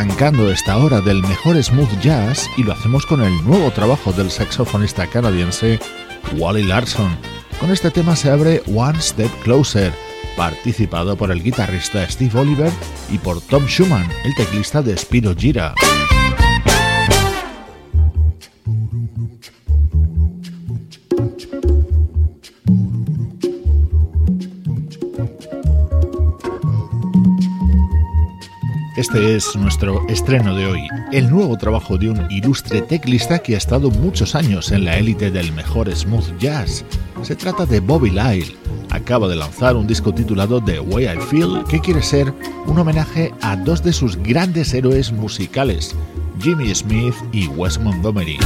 Arrancando esta hora del mejor smooth jazz y lo hacemos con el nuevo trabajo del saxofonista canadiense Wally Larson. Con este tema se abre One Step Closer, participado por el guitarrista Steve Oliver y por Tom Schumann, el teclista de Spiro Gira. Este es nuestro estreno de hoy, el nuevo trabajo de un ilustre teclista que ha estado muchos años en la élite del mejor smooth jazz. Se trata de Bobby Lyle. Acaba de lanzar un disco titulado The Way I Feel, que quiere ser un homenaje a dos de sus grandes héroes musicales, Jimmy Smith y Wes Montgomery.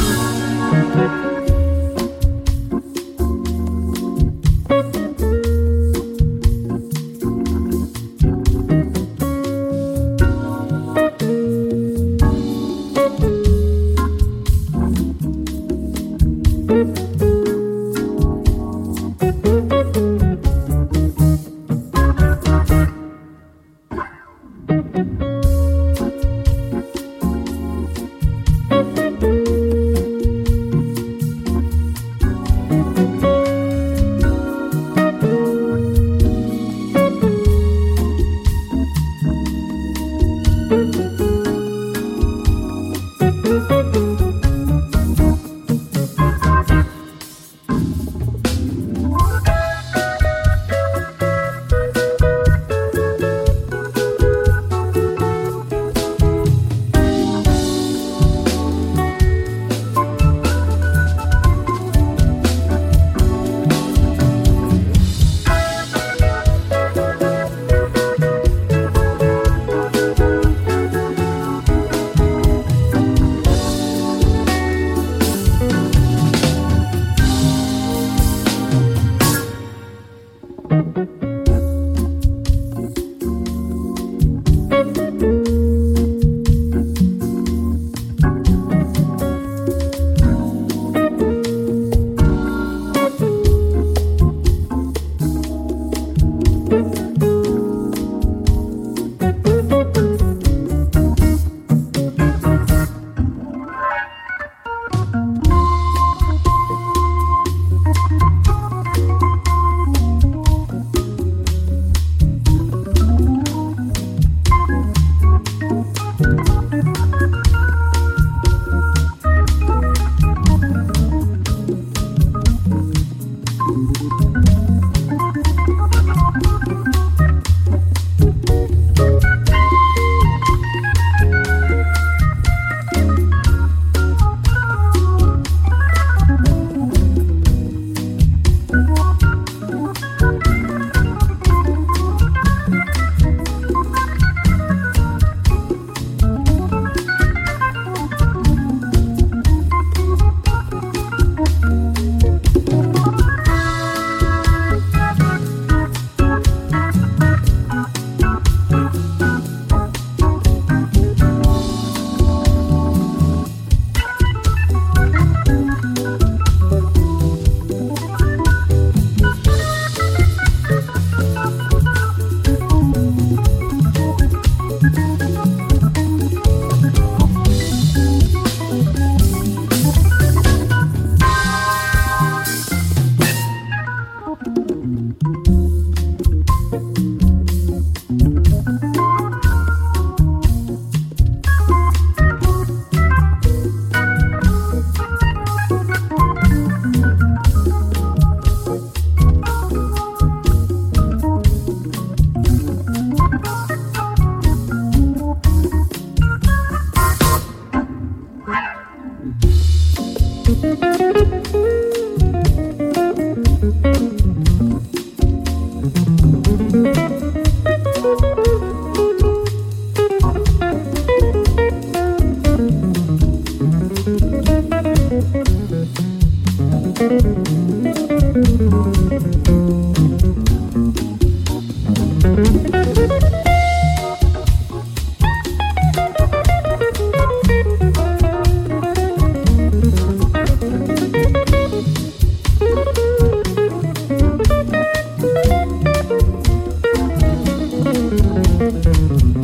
Música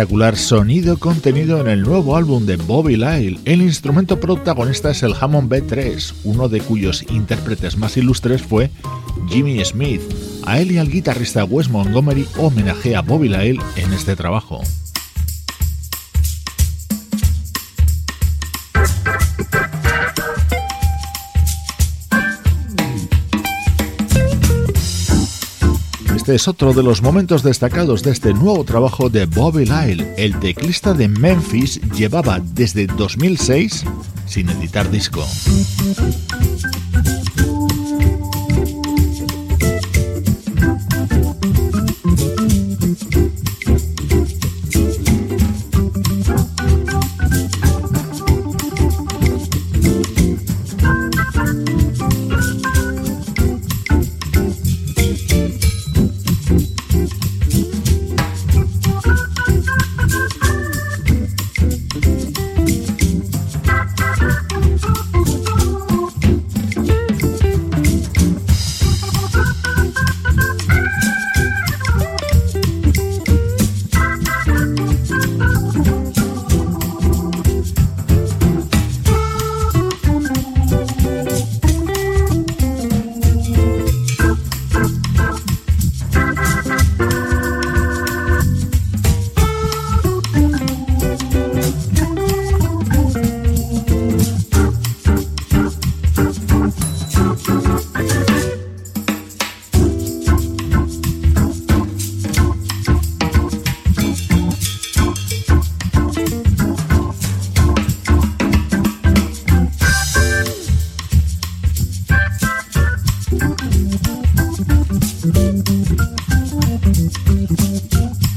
espectacular sonido contenido en el nuevo álbum de Bobby Lyle. El instrumento protagonista es el Hammond B3, uno de cuyos intérpretes más ilustres fue Jimmy Smith. A él y al guitarrista Wes Montgomery homenajea a Bobby Lyle en este trabajo. Este es otro de los momentos destacados de este nuevo trabajo de Bobby Lyle. El teclista de Memphis llevaba desde 2006 sin editar disco. Thank you.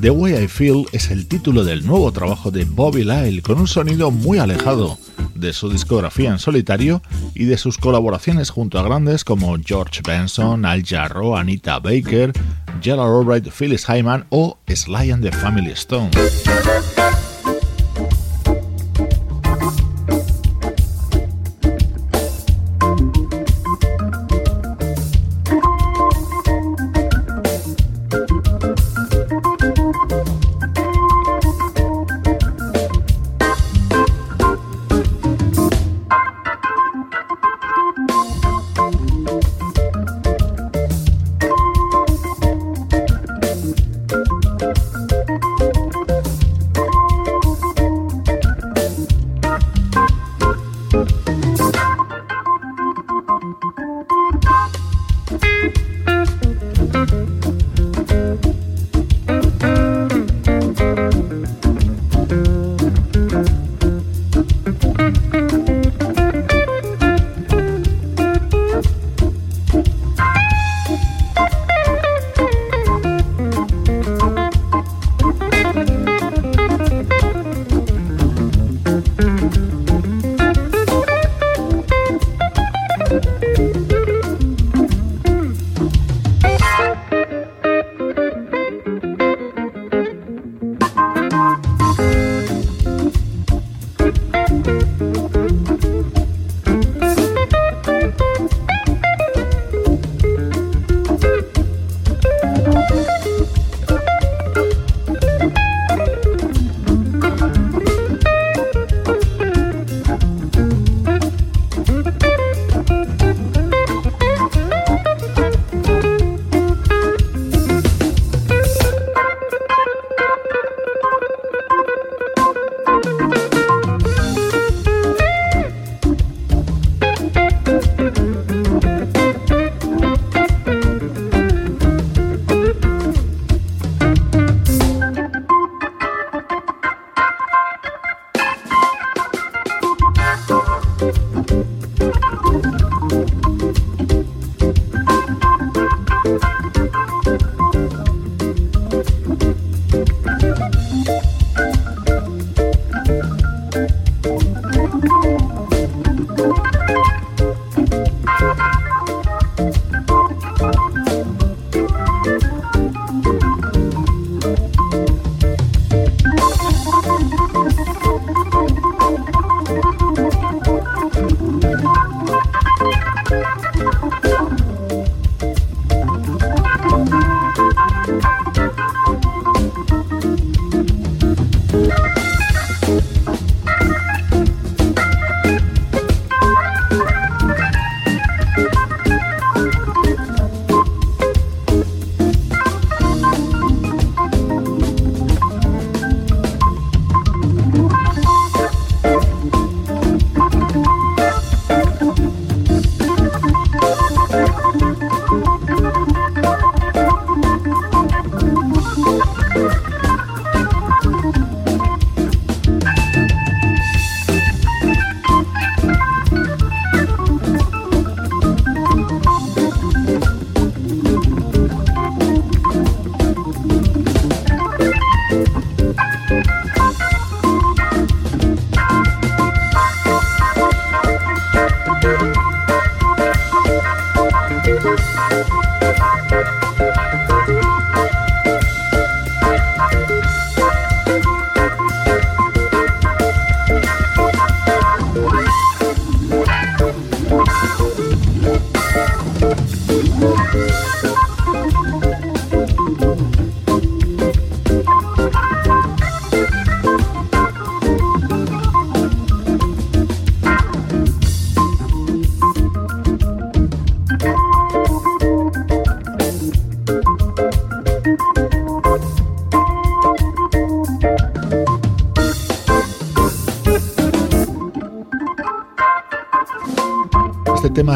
The Way I Feel es el título del nuevo trabajo de Bobby Lyle con un sonido muy alejado de su discografía en solitario y de sus colaboraciones junto a grandes como George Benson, Al Jarro, Anita Baker, Gerald Albright, Phyllis Hyman o Sly and the Family Stone.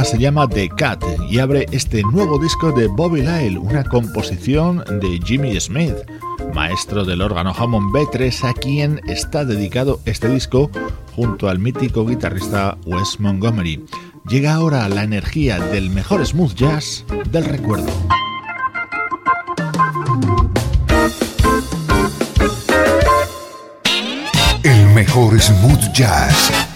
se llama The Cat y abre este nuevo disco de Bobby Lyle, una composición de Jimmy Smith, maestro del órgano Hammond B3, a quien está dedicado este disco junto al mítico guitarrista Wes Montgomery. Llega ahora la energía del mejor smooth jazz del recuerdo. El mejor smooth jazz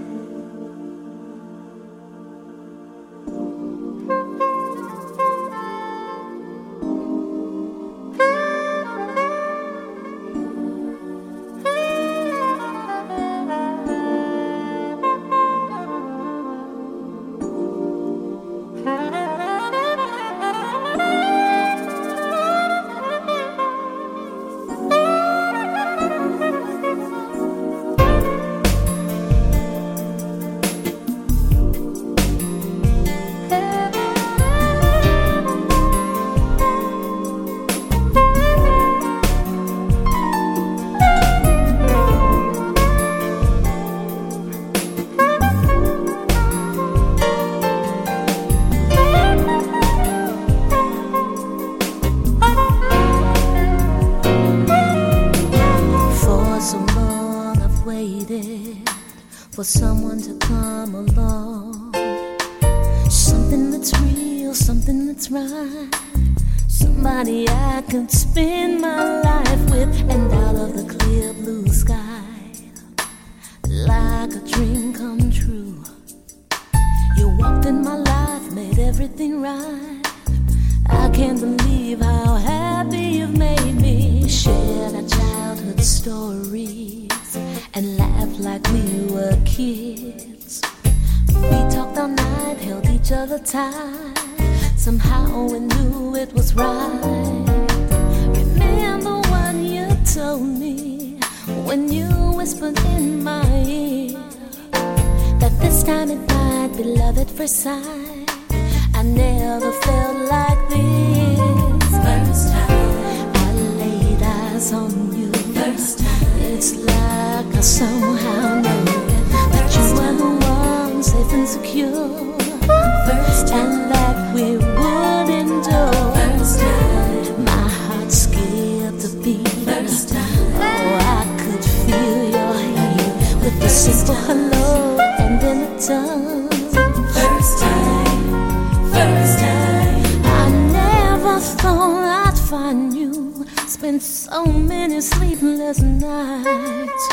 So many sleepless nights,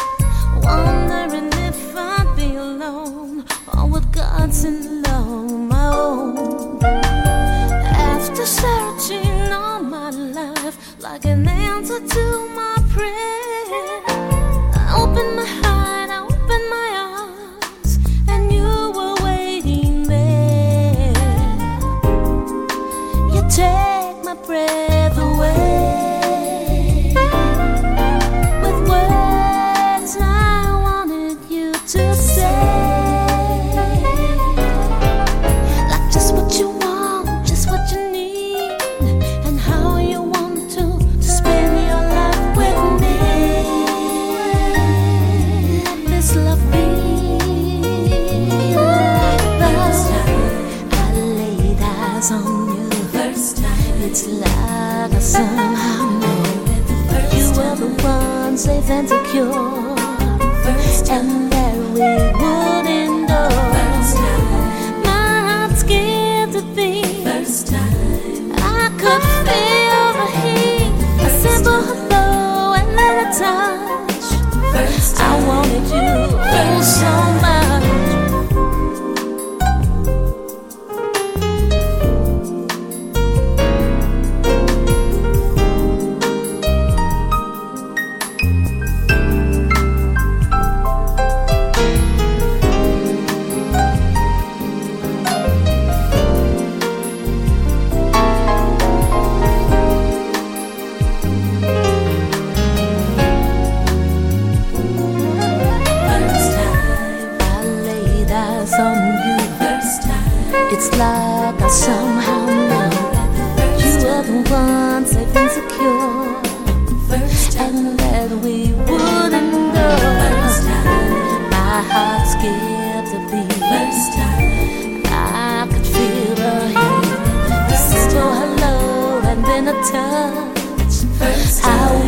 It's like I somehow know you were the one safe and secure, and that we wouldn't go. My heart skipped a beat. First time I could feel her heat. This is hello and then a touch. First time.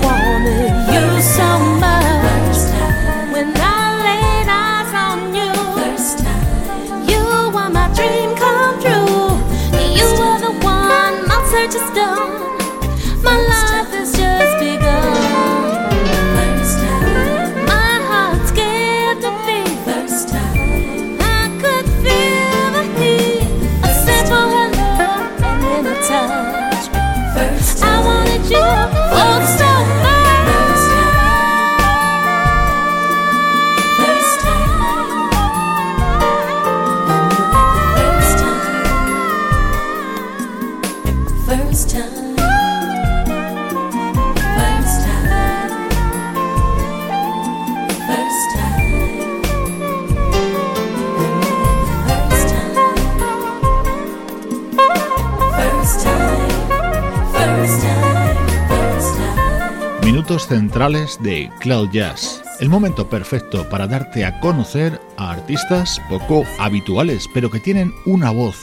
Centrales de Cloud Jazz. El momento perfecto para darte a conocer a artistas poco habituales, pero que tienen una voz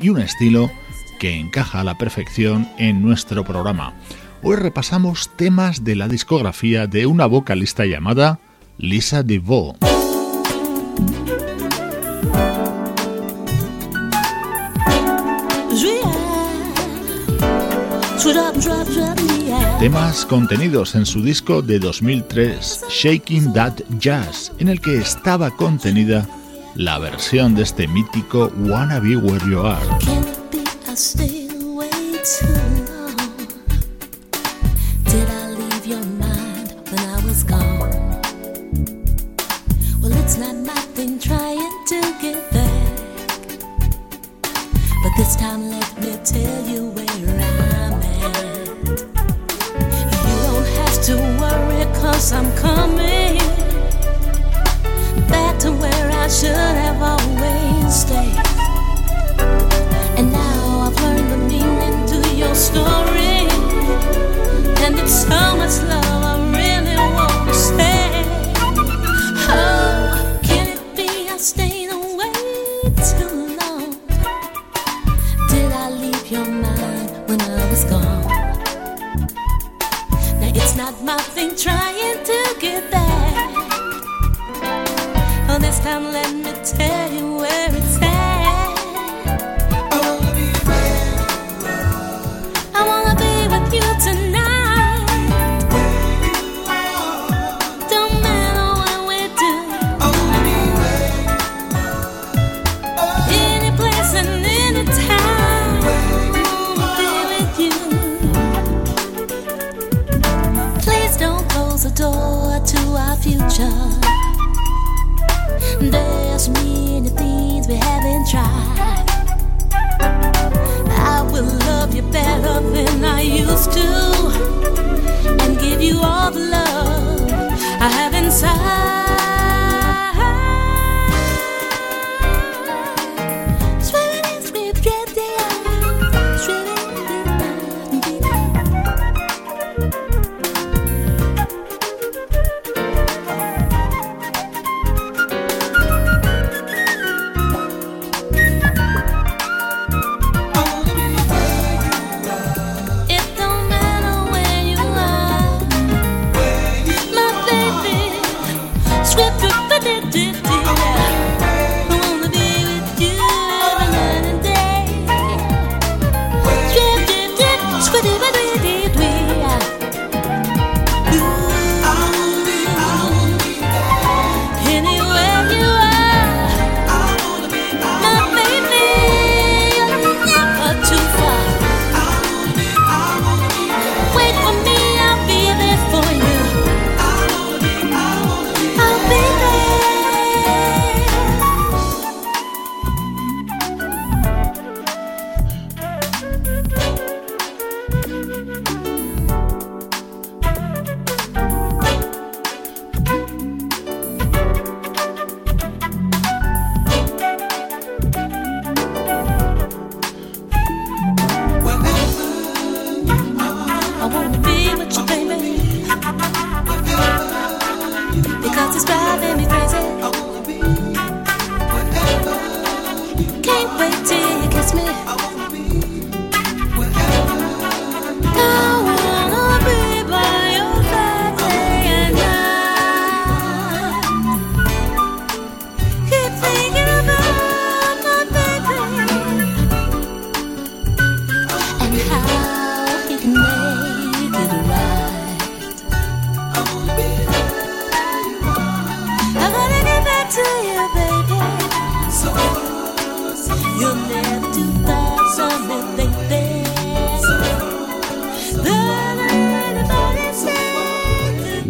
y un estilo que encaja a la perfección en nuestro programa. Hoy repasamos temas de la discografía de una vocalista llamada Lisa DeVoe. Temas contenidos en su disco de 2003, Shaking That Jazz, en el que estaba contenida la versión de este mítico Wanna Be Where You Are.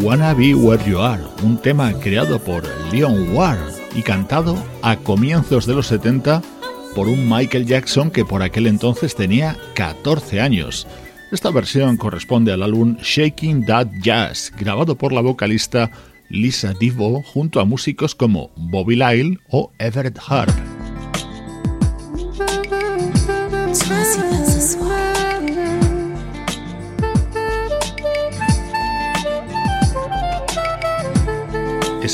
Wanna Be Where You Are, un tema creado por Leon Ward y cantado a comienzos de los 70 por un Michael Jackson que por aquel entonces tenía 14 años. Esta versión corresponde al álbum Shaking That Jazz, grabado por la vocalista Lisa Divo junto a músicos como Bobby Lyle o Everett Harp.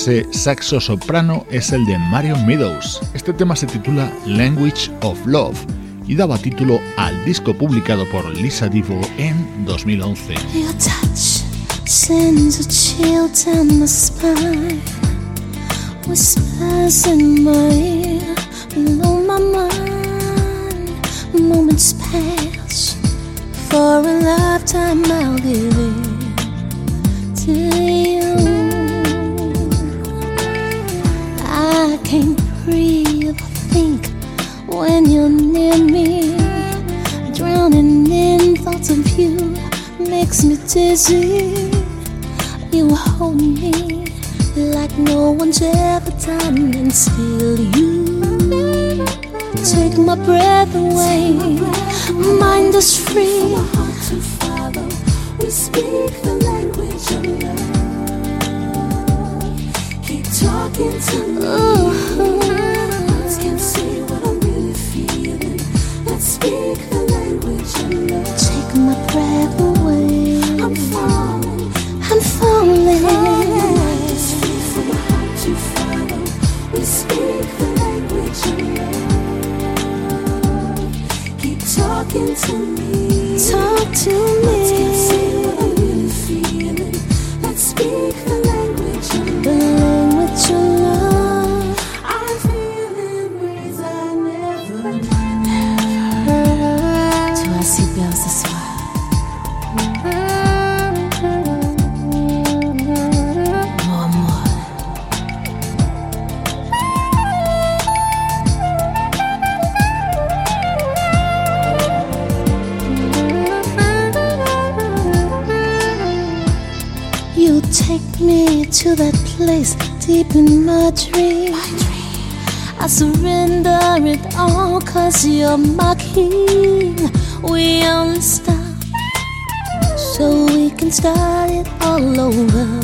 Ese saxo soprano es el de Marion Meadows. Este tema se titula Language of Love y daba título al disco publicado por Lisa Divo en 2011. Moments pass for a lifetime. I'll give it to you. Breathe think when you're near me. Drowning in thoughts of you makes me dizzy. You hold me like no one's ever done until you take my breath away. Mind is free. We speak the language of love. Keep talking to me. Words you're my king. We only stop so we can start it all over.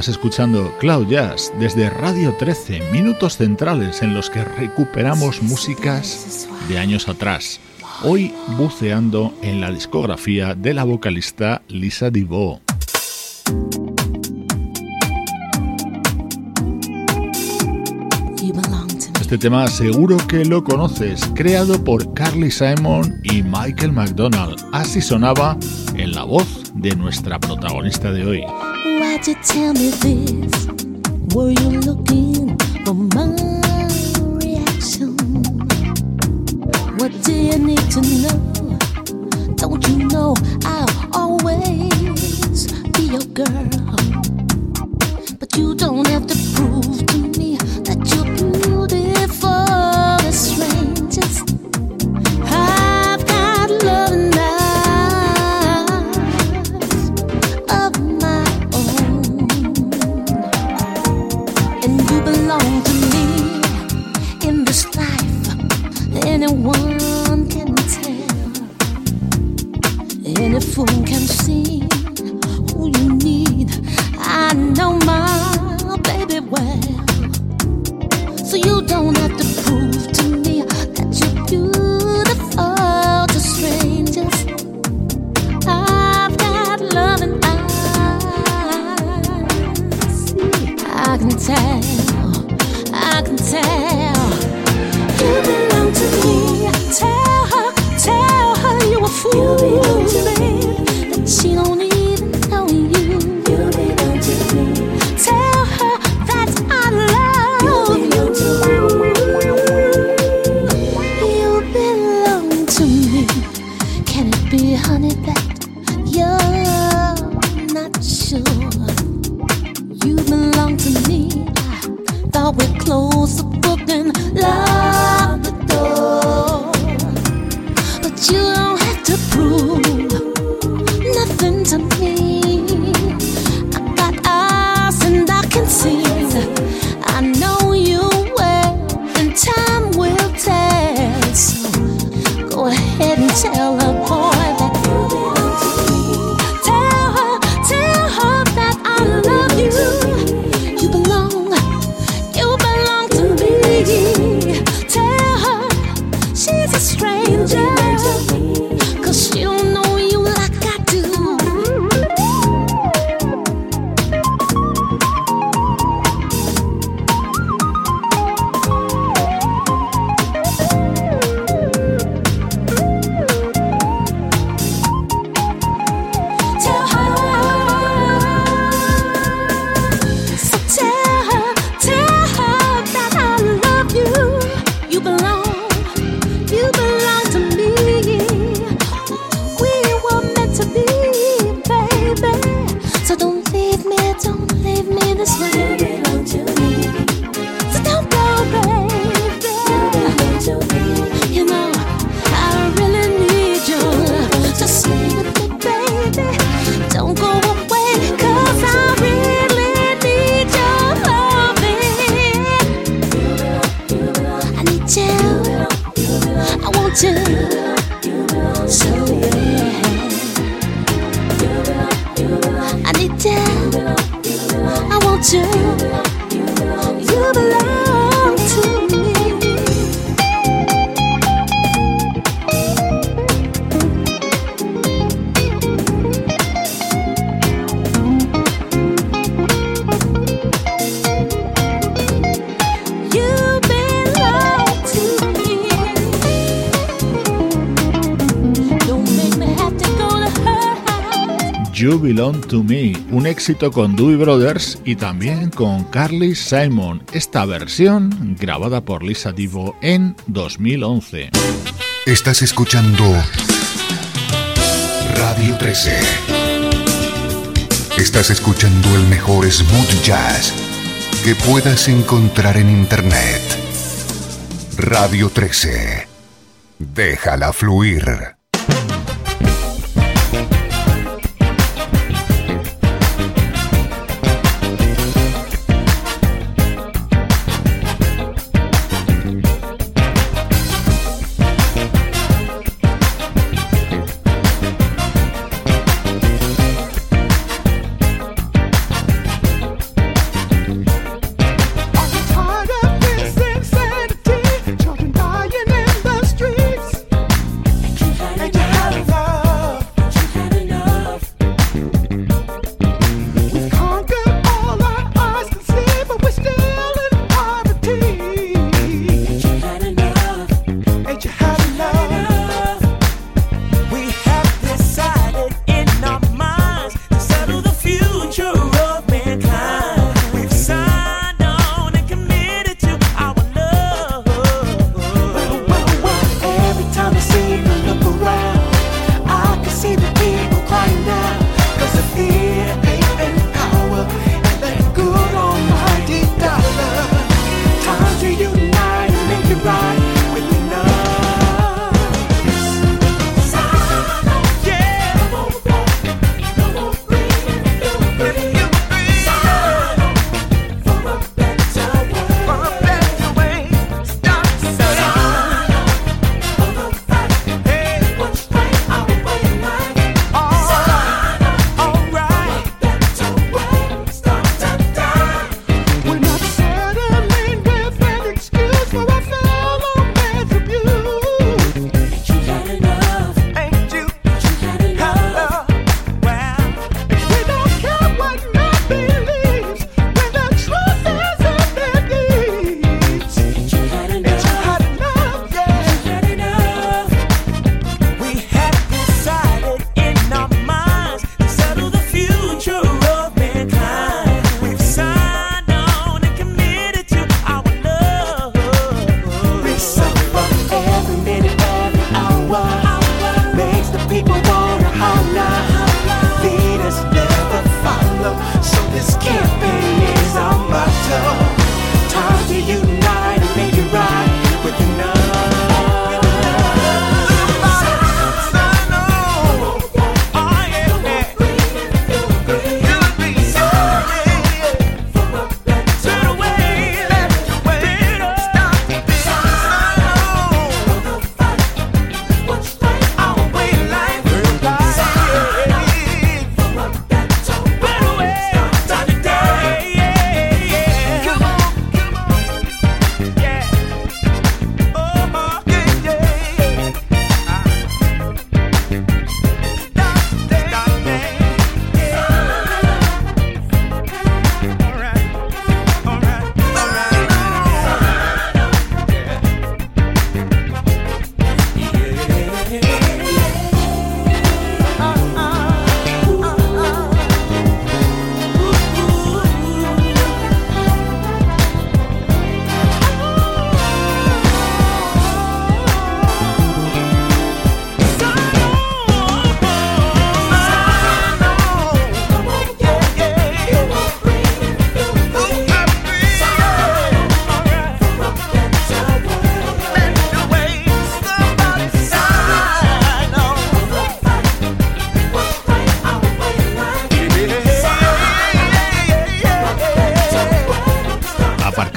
Estás escuchando Cloud Jazz desde Radio 13, minutos centrales en los que recuperamos músicas de años atrás. Hoy buceando en la discografía de la vocalista Lisa me. Este tema seguro que lo conoces, creado por Carly Simon y Michael McDonald. Así sonaba en la voz de nuestra protagonista de hoy. You tell me this? Were you looking for my reaction? What do you need to know? Don't you know I'll always be your girl? But you don't have to tell Me, un éxito con Dewey Brothers y también con Carly Simon, esta versión grabada por Lisa Divo en 2011. Estás escuchando Radio 13. Estás escuchando el mejor smooth jazz que puedas encontrar en Internet. Radio 13. Déjala fluir.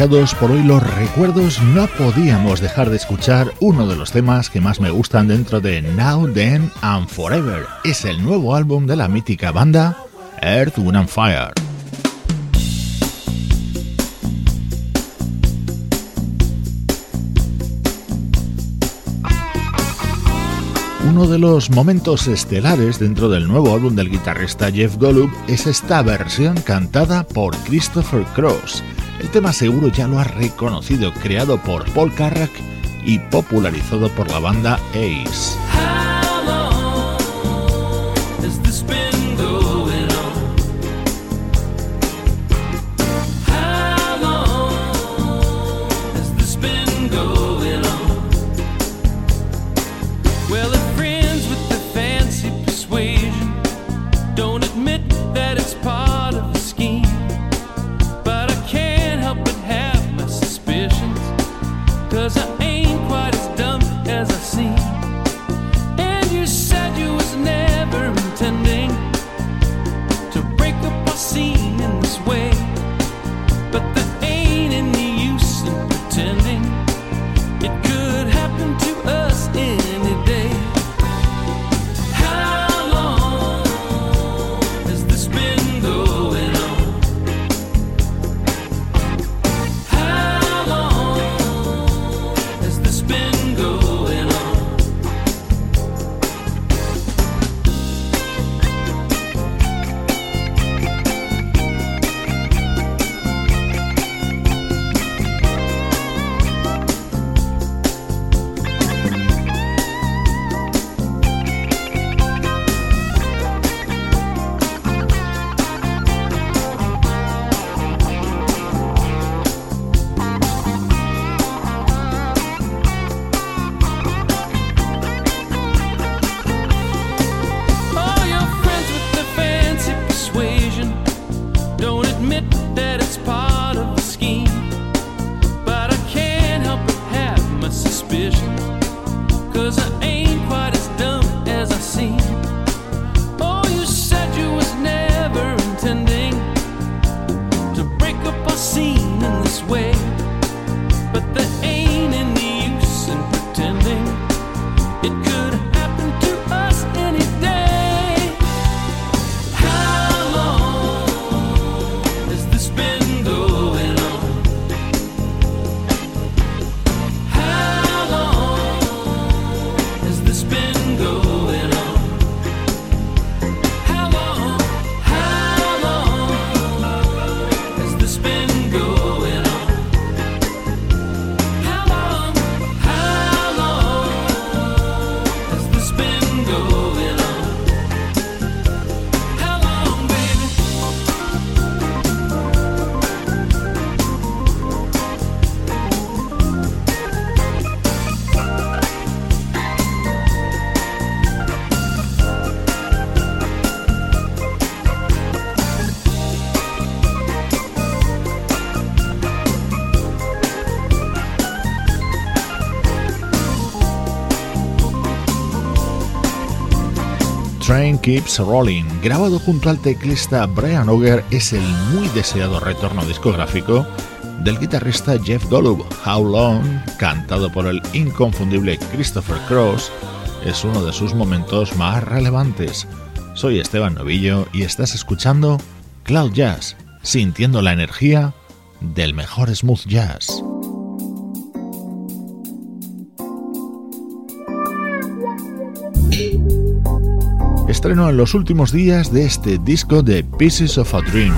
Por hoy los recuerdos, no podíamos dejar de escuchar uno de los temas que más me gustan dentro de Now, Then and Forever. Es el nuevo álbum de la mítica banda Earth, Wind and Fire. Uno de los momentos estelares dentro del nuevo álbum del guitarrista Jeff Golub es esta versión cantada por Christopher Cross. El tema seguro ya lo ha reconocido, creado por Paul Carrack y popularizado por la banda Ace. Keeps Rolling, grabado junto al teclista Brian Auger, es el muy deseado retorno discográfico del guitarrista Jeff Golub. How Long, cantado por el inconfundible Christopher Cross, es uno de sus momentos más relevantes. Soy Esteban Novillo y estás escuchando Cloud Jazz, sintiendo la energía del mejor smooth jazz. Estreno en los últimos días de este disco de Pieces of a Dream.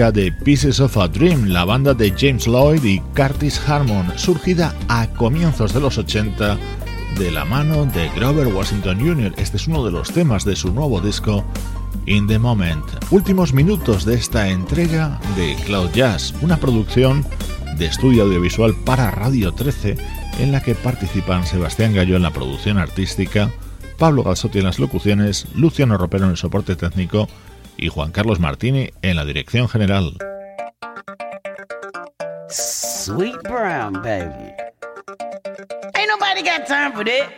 De Pieces of a Dream, la banda de James Lloyd y Curtis Harmon, surgida a comienzos de los 80 de la mano de Grover Washington Jr. Este es uno de los temas de su nuevo disco In the Moment. Últimos minutos de esta entrega de Cloud Jazz, una producción de estudio audiovisual para Radio 13 en la que participan Sebastián Gallo en la producción artística, Pablo Galzotti en las locuciones, Luciano Ropero en el soporte técnico y Juan Carlos Martini en la dirección general. Sweet brown, baby. Ain't nobody got time for that.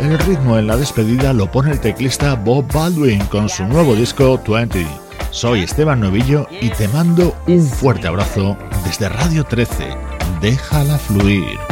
El ritmo en la despedida lo pone el teclista Bob Baldwin con su nuevo disco 20. Soy Esteban Novillo y te mando un fuerte abrazo desde Radio 13. Déjala fluir.